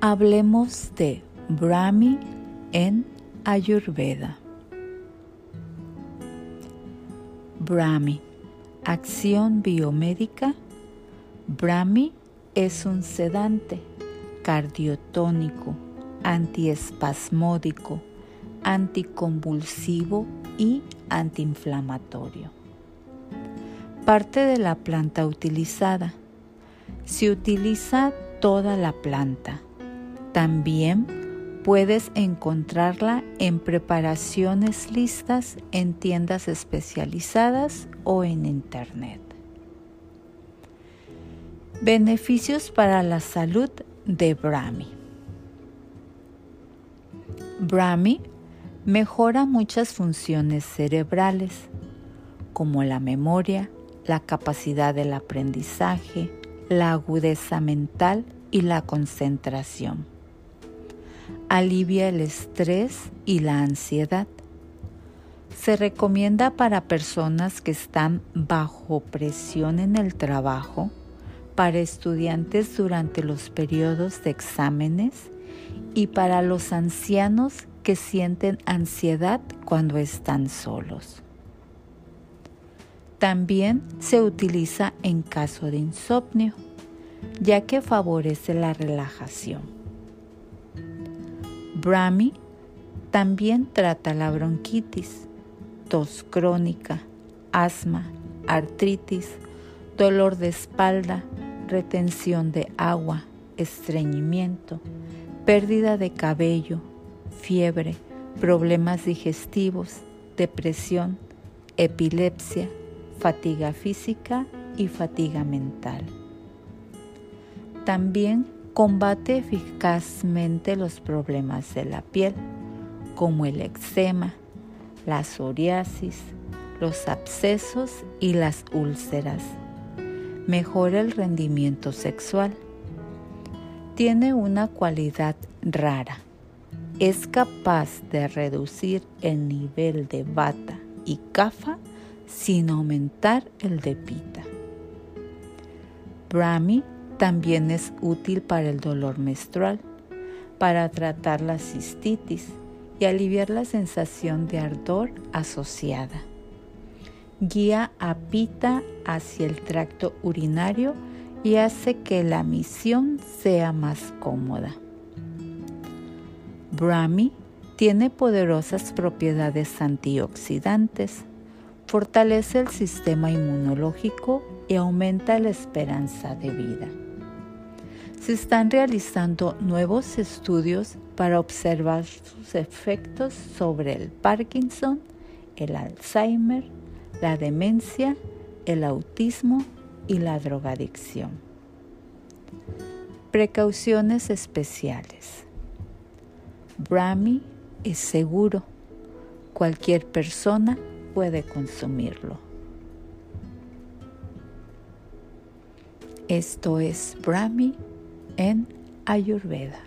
Hablemos de Brahmi en Ayurveda. Brahmi, acción biomédica. Brahmi es un sedante, cardiotónico, antiespasmódico, anticonvulsivo y antiinflamatorio. Parte de la planta utilizada. Se utiliza toda la planta. También puedes encontrarla en preparaciones listas en tiendas especializadas o en internet. Beneficios para la salud de Brahmi. Brahmi mejora muchas funciones cerebrales, como la memoria, la capacidad del aprendizaje, la agudeza mental y la concentración. Alivia el estrés y la ansiedad. Se recomienda para personas que están bajo presión en el trabajo, para estudiantes durante los periodos de exámenes y para los ancianos que sienten ansiedad cuando están solos. También se utiliza en caso de insomnio, ya que favorece la relajación. Brahmi también trata la bronquitis, tos crónica, asma, artritis, dolor de espalda, retención de agua, estreñimiento, pérdida de cabello, fiebre, problemas digestivos, depresión, epilepsia, fatiga física y fatiga mental. También combate eficazmente los problemas de la piel, como el eczema, la psoriasis, los abscesos y las úlceras. Mejora el rendimiento sexual. Tiene una cualidad rara. Es capaz de reducir el nivel de bata y cafa sin aumentar el de pita. Brahmi también es útil para el dolor menstrual, para tratar la cistitis y aliviar la sensación de ardor asociada. Guía a pita hacia el tracto urinario y hace que la misión sea más cómoda. Brahmi tiene poderosas propiedades antioxidantes fortalece el sistema inmunológico y aumenta la esperanza de vida. Se están realizando nuevos estudios para observar sus efectos sobre el Parkinson, el Alzheimer, la demencia, el autismo y la drogadicción. Precauciones especiales. Brahmi es seguro. Cualquier persona puede consumirlo. Esto es Brahmi en Ayurveda.